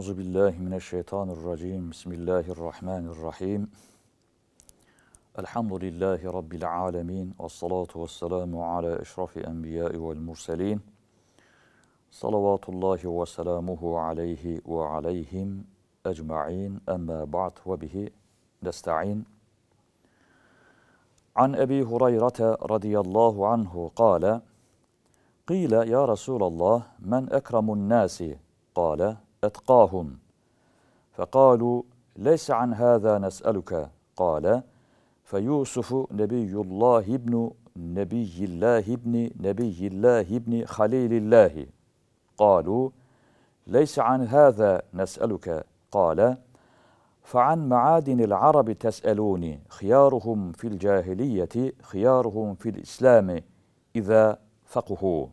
Euzu billahi mineşşeytanirracim. Bismillahirrahmanirrahim. Elhamdülillahi rabbil alamin. Ves salatu vesselamu ala eşrafi enbiya'i vel murselin. Salavatullahi ve selamuhu aleyhi ve aleyhim ecmaîn. Emma ba'd ve bihi nesta'in. An Ebi Hureyre radıyallahu anhu قال قيل يا رسول الله من أكرم الناس قال أتقاهم. فقالوا ليس عن هذا نسألك. قال فيوسف نبي الله ابن نبي الله ابن نبي الله ابن خليل الله. قالوا ليس عن هذا نسألك. قال فعن معادن العرب تسألوني خيارهم في الجاهلية خيارهم في الإسلام إذا فقهوا.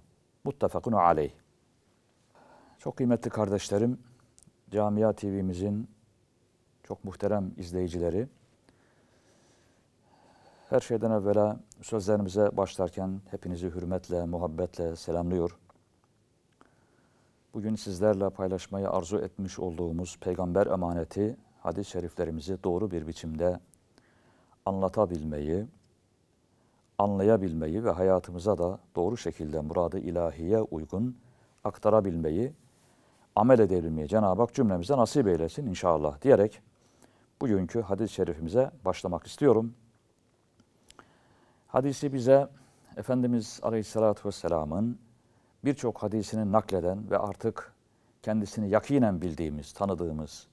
muttefakun aleyh. Çok kıymetli kardeşlerim, Camia TV'mizin çok muhterem izleyicileri, her şeyden evvela sözlerimize başlarken hepinizi hürmetle, muhabbetle selamlıyor. Bugün sizlerle paylaşmayı arzu etmiş olduğumuz peygamber emaneti, hadis-i şeriflerimizi doğru bir biçimde anlatabilmeyi, anlayabilmeyi ve hayatımıza da doğru şekilde muradı ilahiye uygun aktarabilmeyi, amel edebilmeyi Cenab-ı Hak cümlemize nasip eylesin inşallah diyerek bugünkü hadis-i şerifimize başlamak istiyorum. Hadisi bize Efendimiz Aleyhisselatü Vesselam'ın birçok hadisini nakleden ve artık kendisini yakinen bildiğimiz, tanıdığımız,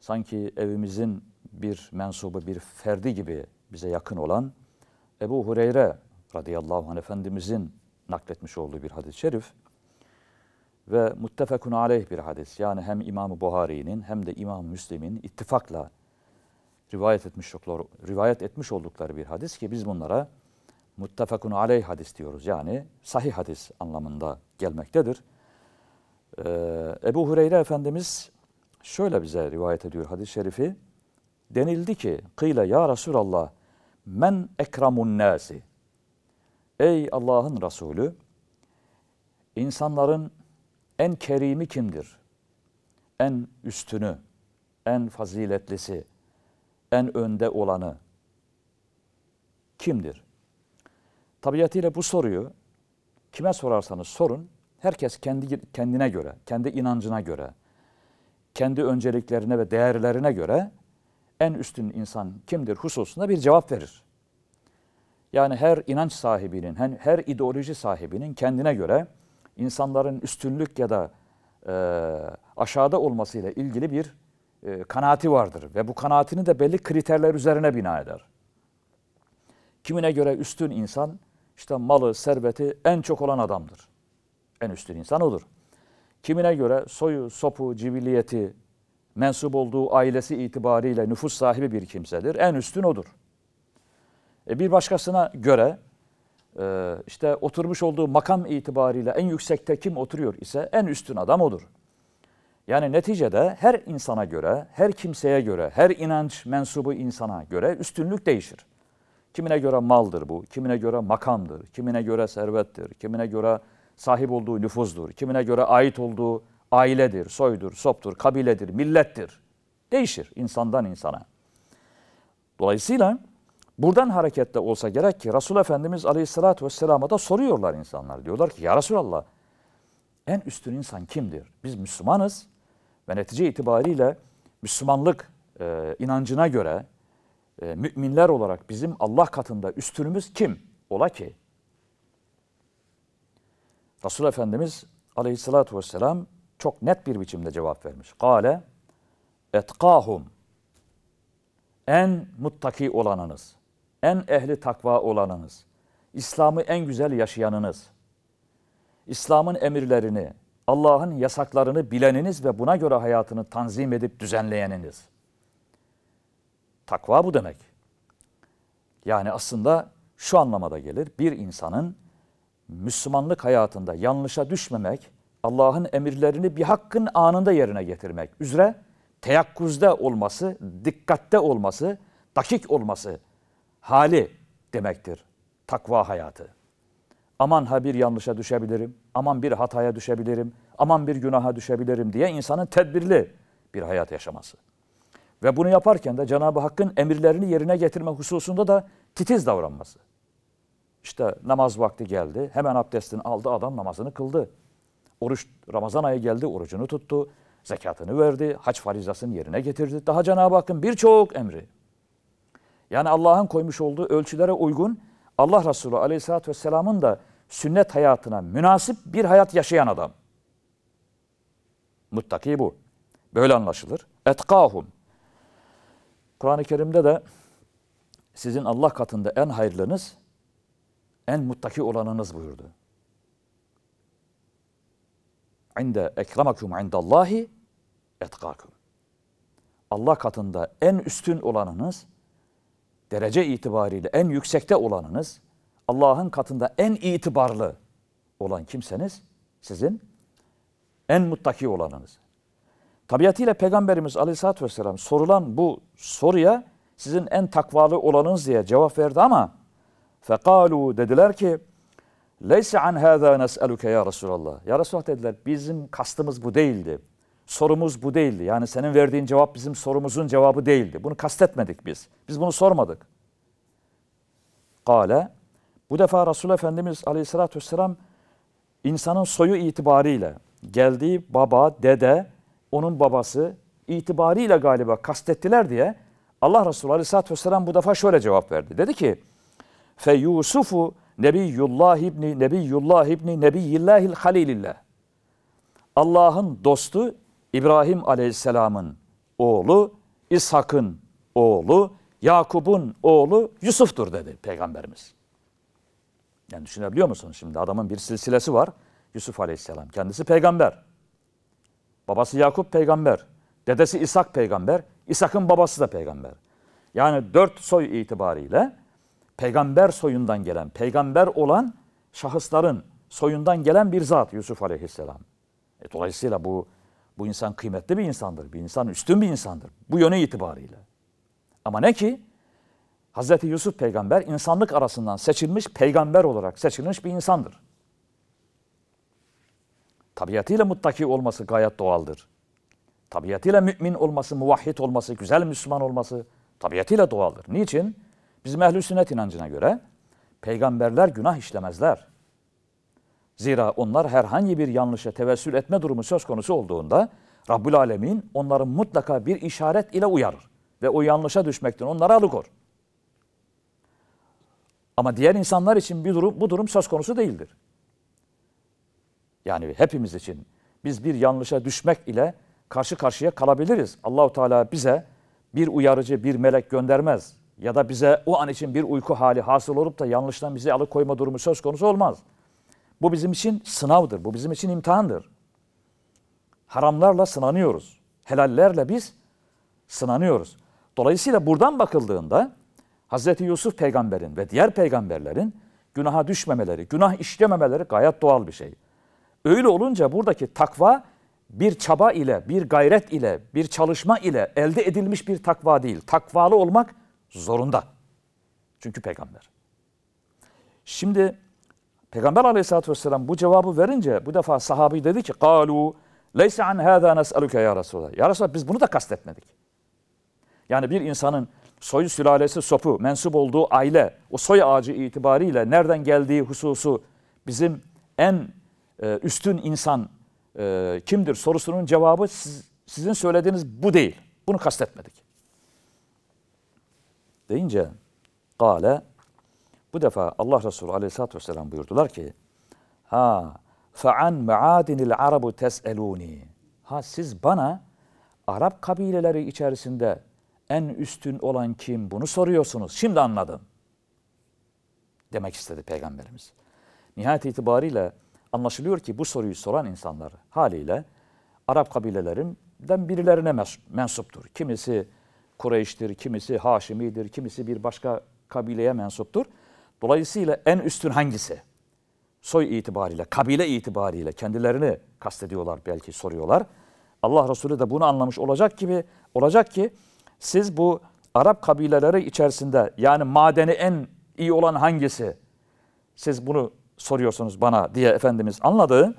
sanki evimizin bir mensubu, bir ferdi gibi bize yakın olan Ebu Hureyre radıyallahu anh Efendimizin nakletmiş olduğu bir hadis-i şerif ve muttefekun aleyh bir hadis. Yani hem İmam-ı Buhari'nin hem de İmam Müslim'in ittifakla rivayet etmiş, rivayet etmiş oldukları bir hadis ki biz bunlara muttefekun aleyh hadis diyoruz. Yani sahih hadis anlamında gelmektedir. Ee, Ebu Hureyre Efendimiz şöyle bize rivayet ediyor hadis-i şerifi. Denildi ki, kıyle ya Resulallah, Men ekramun nasi. Ey Allah'ın Resulü, insanların en kerimi kimdir? En üstünü, en faziletlisi, en önde olanı kimdir? Tabiatıyla bu soruyu kime sorarsanız sorun, herkes kendi kendine göre, kendi inancına göre, kendi önceliklerine ve değerlerine göre en üstün insan kimdir hususunda bir cevap verir. Yani her inanç sahibinin, her ideoloji sahibinin kendine göre insanların üstünlük ya da e, aşağıda olmasıyla ilgili bir e, kanaati vardır. Ve bu kanaatini de belli kriterler üzerine bina eder. Kimine göre üstün insan, işte malı, serveti en çok olan adamdır. En üstün insan odur. Kimine göre soyu, sopu, cibilliyeti, mensup olduğu ailesi itibariyle nüfus sahibi bir kimsedir. En üstün odur. E bir başkasına göre e, işte oturmuş olduğu makam itibariyle en yüksekte kim oturuyor ise en üstün adam odur. Yani neticede her insana göre, her kimseye göre, her inanç mensubu insana göre üstünlük değişir. Kimine göre maldır bu, kimine göre makamdır, kimine göre servettir, kimine göre sahip olduğu nüfuzdur, kimine göre ait olduğu ailedir, soydur, soptur, kabiledir, millettir. Değişir insandan insana. Dolayısıyla buradan hareketle olsa gerek ki Resul Efendimiz Aleyhisselatü Vesselam'a da soruyorlar insanlar. Diyorlar ki ya Resulallah en üstün insan kimdir? Biz Müslümanız ve netice itibariyle Müslümanlık e, inancına göre e, müminler olarak bizim Allah katında üstünümüz kim? Ola ki Resul Efendimiz Aleyhisselatü Vesselam çok net bir biçimde cevap vermiş. Kale etkahum en muttaki olanınız, en ehli takva olanınız, İslam'ı en güzel yaşayanınız, İslam'ın emirlerini, Allah'ın yasaklarını bileniniz ve buna göre hayatını tanzim edip düzenleyeniniz. Takva bu demek. Yani aslında şu anlamada gelir. Bir insanın Müslümanlık hayatında yanlışa düşmemek, Allah'ın emirlerini bir hakkın anında yerine getirmek üzere teyakkuzda olması, dikkatte olması, dakik olması hali demektir takva hayatı. aman ha bir yanlışa düşebilirim, aman bir hataya düşebilirim, aman bir günaha düşebilirim diye insanın tedbirli bir hayat yaşaması. Ve bunu yaparken de Cenab-ı Hakk'ın emirlerini yerine getirme hususunda da titiz davranması. İşte namaz vakti geldi, hemen abdestini aldı, adam namazını kıldı. Oruç, Ramazan ayı geldi, orucunu tuttu, zekatını verdi, hac farizasını yerine getirdi. Daha Cenab-ı Hakk'ın birçok emri. Yani Allah'ın koymuş olduğu ölçülere uygun Allah Resulü Aleyhisselatü Vesselam'ın da sünnet hayatına münasip bir hayat yaşayan adam. Muttaki bu. Böyle anlaşılır. Etkahum. Kur'an-ı Kerim'de de sizin Allah katında en hayırlınız, en muttaki olanınız buyurdu. İnde ekremakum indallahi etkakum. Allah katında en üstün olanınız, derece itibariyle en yüksekte olanınız, Allah'ın katında en itibarlı olan kimseniz sizin en muttaki olanınız. Tabiatıyla Peygamberimiz Aleyhisselatü Vesselam sorulan bu soruya sizin en takvalı olanınız diye cevap verdi ama fekalu dediler ki Leyse an hâzâ nes'eluke ya Resulallah. Ya Resulallah dediler bizim kastımız bu değildi. Sorumuz bu değildi. Yani senin verdiğin cevap bizim sorumuzun cevabı değildi. Bunu kastetmedik biz. Biz bunu sormadık. Kale bu defa Resul Efendimiz Aleyhisselatü Vesselam insanın soyu itibariyle geldiği baba, dede, onun babası itibariyle galiba kastettiler diye Allah Resulü Aleyhisselatü Vesselam bu defa şöyle cevap verdi. Dedi ki Fe Yusufu Nebiyullah ibni Nebiyullah ibni Nebiyillahil Halilillah. Allah'ın dostu İbrahim Aleyhisselam'ın oğlu, İshak'ın oğlu, Yakub'un oğlu Yusuf'tur dedi Peygamberimiz. Yani düşünebiliyor musunuz şimdi adamın bir silsilesi var. Yusuf Aleyhisselam. Kendisi peygamber. Babası Yakup peygamber. Dedesi İshak peygamber. İshak'ın babası da peygamber. Yani dört soy itibariyle peygamber soyundan gelen, peygamber olan şahısların soyundan gelen bir zat Yusuf Aleyhisselam. E, dolayısıyla bu bu insan kıymetli bir insandır. Bir insan üstün bir insandır. Bu yönü itibariyle. Ama ne ki Hz. Yusuf peygamber insanlık arasından seçilmiş peygamber olarak seçilmiş bir insandır. Tabiatıyla muttaki olması gayet doğaldır. Tabiatıyla mümin olması, muvahhid olması, güzel Müslüman olması tabiatıyla doğaldır. Niçin? Bizim ehl sünnet inancına göre peygamberler günah işlemezler. Zira onlar herhangi bir yanlışa tevessül etme durumu söz konusu olduğunda Rabbül Alemin onları mutlaka bir işaret ile uyarır ve o yanlışa düşmekten onları alıkor. Ama diğer insanlar için bir durum, bu durum söz konusu değildir. Yani hepimiz için biz bir yanlışa düşmek ile karşı karşıya kalabiliriz. Allahu Teala bize bir uyarıcı, bir melek göndermez ya da bize o an için bir uyku hali hasıl olup da yanlıştan bizi alıkoyma durumu söz konusu olmaz. Bu bizim için sınavdır, bu bizim için imtihandır. Haramlarla sınanıyoruz, helallerle biz sınanıyoruz. Dolayısıyla buradan bakıldığında Hz. Yusuf peygamberin ve diğer peygamberlerin günaha düşmemeleri, günah işlememeleri gayet doğal bir şey. Öyle olunca buradaki takva bir çaba ile, bir gayret ile, bir çalışma ile elde edilmiş bir takva değil. Takvalı olmak zorunda. Çünkü peygamber. Şimdi Peygamber aleyhissalatü vesselam bu cevabı verince bu defa sahabi dedi ki قَالُوا لَيْسَ عَنْ هَذَا نَسْأَلُكَ ya Resulallah. Ya Resulallah biz bunu da kastetmedik. Yani bir insanın soyu sülalesi sopu, mensup olduğu aile, o soy ağacı itibariyle nereden geldiği hususu bizim en e, üstün insan e, kimdir sorusunun cevabı siz, sizin söylediğiniz bu değil. Bunu kastetmedik. Deyince Kale bu defa Allah Resulü Aleyhisselatü Vesselam buyurdular ki ha fa'an maadinil arabu tes'eluni ha siz bana Arap kabileleri içerisinde en üstün olan kim bunu soruyorsunuz. Şimdi anladım. Demek istedi Peygamberimiz. Nihayet itibariyle anlaşılıyor ki bu soruyu soran insanlar haliyle Arap kabilelerinden birilerine mensuptur. Kimisi Kureyş'tir, kimisi Haşimi'dir, kimisi bir başka kabileye mensuptur. Dolayısıyla en üstün hangisi? Soy itibariyle, kabile itibariyle kendilerini kastediyorlar belki soruyorlar. Allah Resulü de bunu anlamış olacak gibi olacak ki siz bu Arap kabileleri içerisinde yani madeni en iyi olan hangisi? Siz bunu soruyorsunuz bana diye Efendimiz anladı.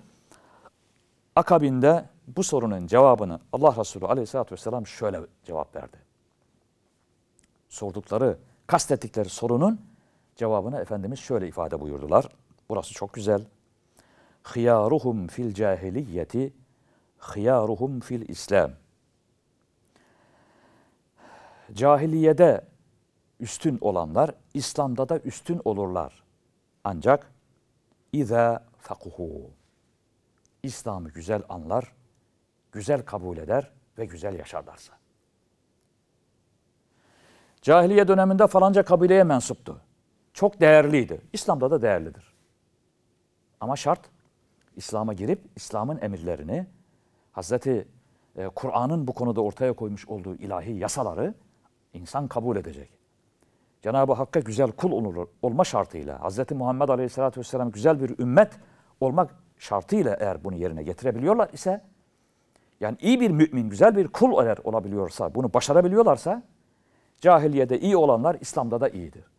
Akabinde bu sorunun cevabını Allah Resulü aleyhissalatü vesselam şöyle cevap verdi. Sordukları, kastettikleri sorunun cevabını Efendimiz şöyle ifade buyurdular. Burası çok güzel. Hıyaruhum fil cahiliyeti, hıyaruhum fil İslam. Cahiliyede üstün olanlar İslam'da da üstün olurlar. Ancak İza fakuhu. İslam'ı güzel anlar, güzel kabul eder ve güzel yaşarlarsa. Cahiliye döneminde falanca kabileye mensuptu. Çok değerliydi. İslam'da da değerlidir. Ama şart İslam'a girip İslam'ın emirlerini, Hazreti e, Kur'an'ın bu konuda ortaya koymuş olduğu ilahi yasaları insan kabul edecek. Cenab-ı Hakk'a güzel kul olur, olma şartıyla, Hz. Muhammed Aleyhisselatü Vesselam güzel bir ümmet olmak şartıyla eğer bunu yerine getirebiliyorlar ise, yani iyi bir mümin, güzel bir kul eğer olabiliyorsa, bunu başarabiliyorlarsa, cahiliyede iyi olanlar İslam'da da iyidir.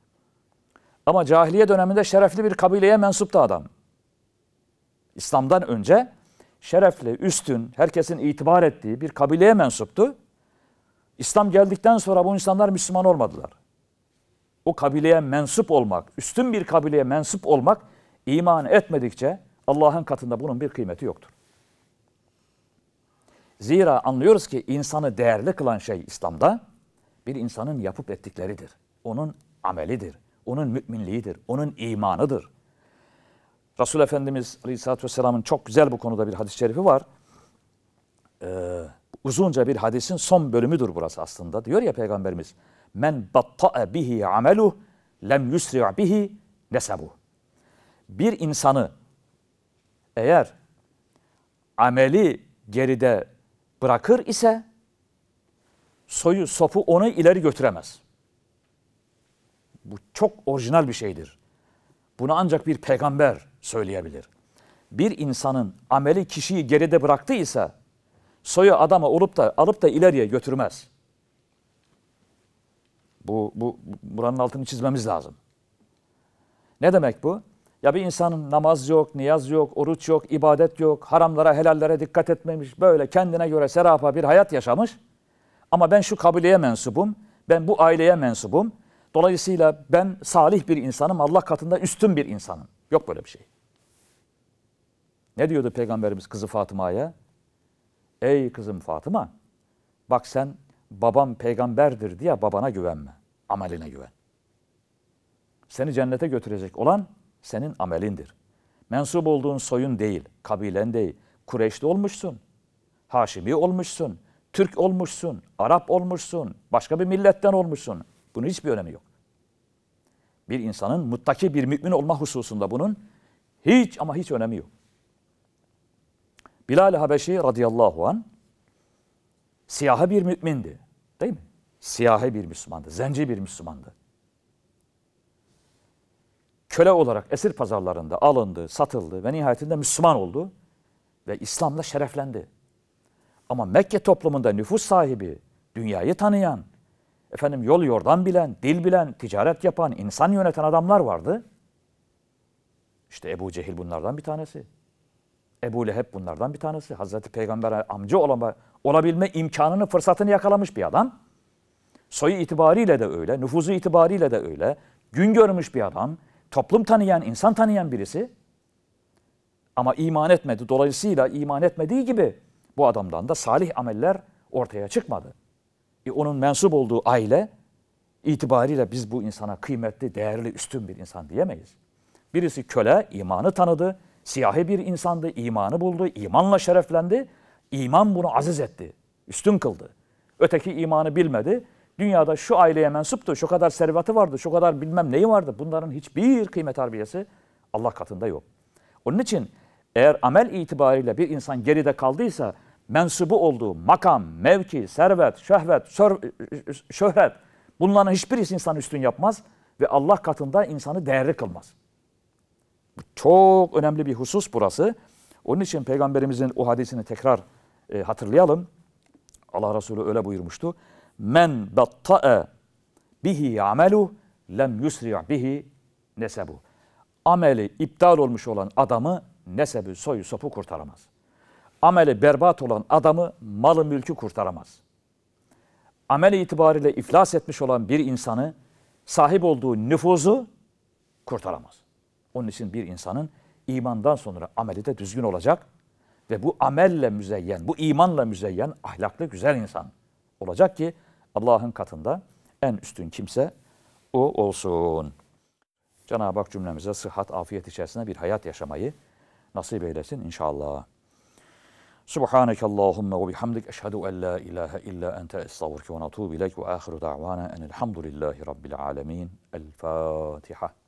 Ama cahiliye döneminde şerefli bir kabileye mensuptu adam. İslam'dan önce şerefli, üstün, herkesin itibar ettiği bir kabileye mensuptu. İslam geldikten sonra bu insanlar Müslüman olmadılar o kabileye mensup olmak, üstün bir kabileye mensup olmak iman etmedikçe Allah'ın katında bunun bir kıymeti yoktur. Zira anlıyoruz ki insanı değerli kılan şey İslam'da bir insanın yapıp ettikleridir. Onun amelidir, onun müminliğidir, onun imanıdır. Resul Efendimiz Aleyhisselatü Vesselam'ın çok güzel bu konuda bir hadis-i şerifi var. Ee, uzunca bir hadisin son bölümüdür burası aslında. Diyor ya Peygamberimiz, men batta'a bihi amelu lem yusri' bihi nesebu. Bir insanı eğer ameli geride bırakır ise soyu sopu onu ileri götüremez. Bu çok orijinal bir şeydir. Bunu ancak bir peygamber söyleyebilir. Bir insanın ameli kişiyi geride bıraktıysa soyu adama olup da alıp da ileriye götürmez. Bu, bu buranın altını çizmemiz lazım. Ne demek bu? Ya bir insanın namaz yok, niyaz yok, oruç yok, ibadet yok, haramlara, helallere dikkat etmemiş, böyle kendine göre serapa bir hayat yaşamış. Ama ben şu kabileye mensubum, ben bu aileye mensubum. Dolayısıyla ben salih bir insanım, Allah katında üstün bir insanım. Yok böyle bir şey. Ne diyordu Peygamberimiz kızı Fatıma'ya? Ey kızım Fatıma, bak sen babam peygamberdir diye babana güvenme. Ameline güven. Seni cennete götürecek olan senin amelindir. Mensup olduğun soyun değil, kabilen değil. Kureyşli olmuşsun, Haşimi olmuşsun, Türk olmuşsun, Arap olmuşsun, başka bir milletten olmuşsun. Bunun hiçbir önemi yok. Bir insanın muttaki bir mümin olma hususunda bunun hiç ama hiç önemi yok. Bilal-i Habeşi radıyallahu an siyahi bir mümindi. Değil mi? Siyahi bir Müslümandı, zenci bir Müslümandı. Köle olarak esir pazarlarında alındı, satıldı ve nihayetinde Müslüman oldu ve İslam'la şereflendi. Ama Mekke toplumunda nüfus sahibi, dünyayı tanıyan, efendim yol yordan bilen, dil bilen, ticaret yapan, insan yöneten adamlar vardı. İşte Ebu Cehil bunlardan bir tanesi. Ebu Leheb bunlardan bir tanesi. Hazreti Peygamber'e amca olama, olabilme imkanını, fırsatını yakalamış bir adam. Soyu itibariyle de öyle, nüfuzu itibariyle de öyle. Gün görmüş bir adam, toplum tanıyan, insan tanıyan birisi. Ama iman etmedi. Dolayısıyla iman etmediği gibi bu adamdan da salih ameller ortaya çıkmadı. E onun mensup olduğu aile itibariyle biz bu insana kıymetli, değerli, üstün bir insan diyemeyiz. Birisi köle, imanı tanıdı, siyahi bir insandı, imanı buldu, imanla şereflendi. İman bunu aziz etti, üstün kıldı. Öteki imanı bilmedi. Dünyada şu aileye mensuptu, şu kadar servetı vardı, şu kadar bilmem neyi vardı. Bunların hiçbir kıymet harbiyesi Allah katında yok. Onun için eğer amel itibariyle bir insan geride kaldıysa mensubu olduğu makam, mevki, servet, şehvet, şöhret bunların hiçbirisi insanı üstün yapmaz ve Allah katında insanı değerli kılmaz. Çok önemli bir husus burası. Onun için Peygamberimizin o hadisini tekrar e, hatırlayalım. Allah Resulü öyle buyurmuştu. Men batta'e bihi amelu lem yusri' bihi nesebu. ameli iptal olmuş olan adamı nesebi, soyu, sopu kurtaramaz. Ameli berbat olan adamı malı mülkü kurtaramaz. Ameli itibariyle iflas etmiş olan bir insanı sahip olduğu nüfuzu kurtaramaz. Onun için bir insanın imandan sonra ameli de düzgün olacak ve bu amelle müzeyyen, bu imanla müzeyyen, ahlaklı, güzel insan olacak ki Allah'ın katında en üstün kimse o olsun. Cenab-ı Hak cümlemize sıhhat, afiyet içerisinde bir hayat yaşamayı nasip eylesin inşallah. سبحانك اللهم وبحمدك أشهد أن لا إله إلا أنت أستغفرك ونتوب إليك وآخر دعوانا أن الحمد لله رب العالمين. الفاتحة.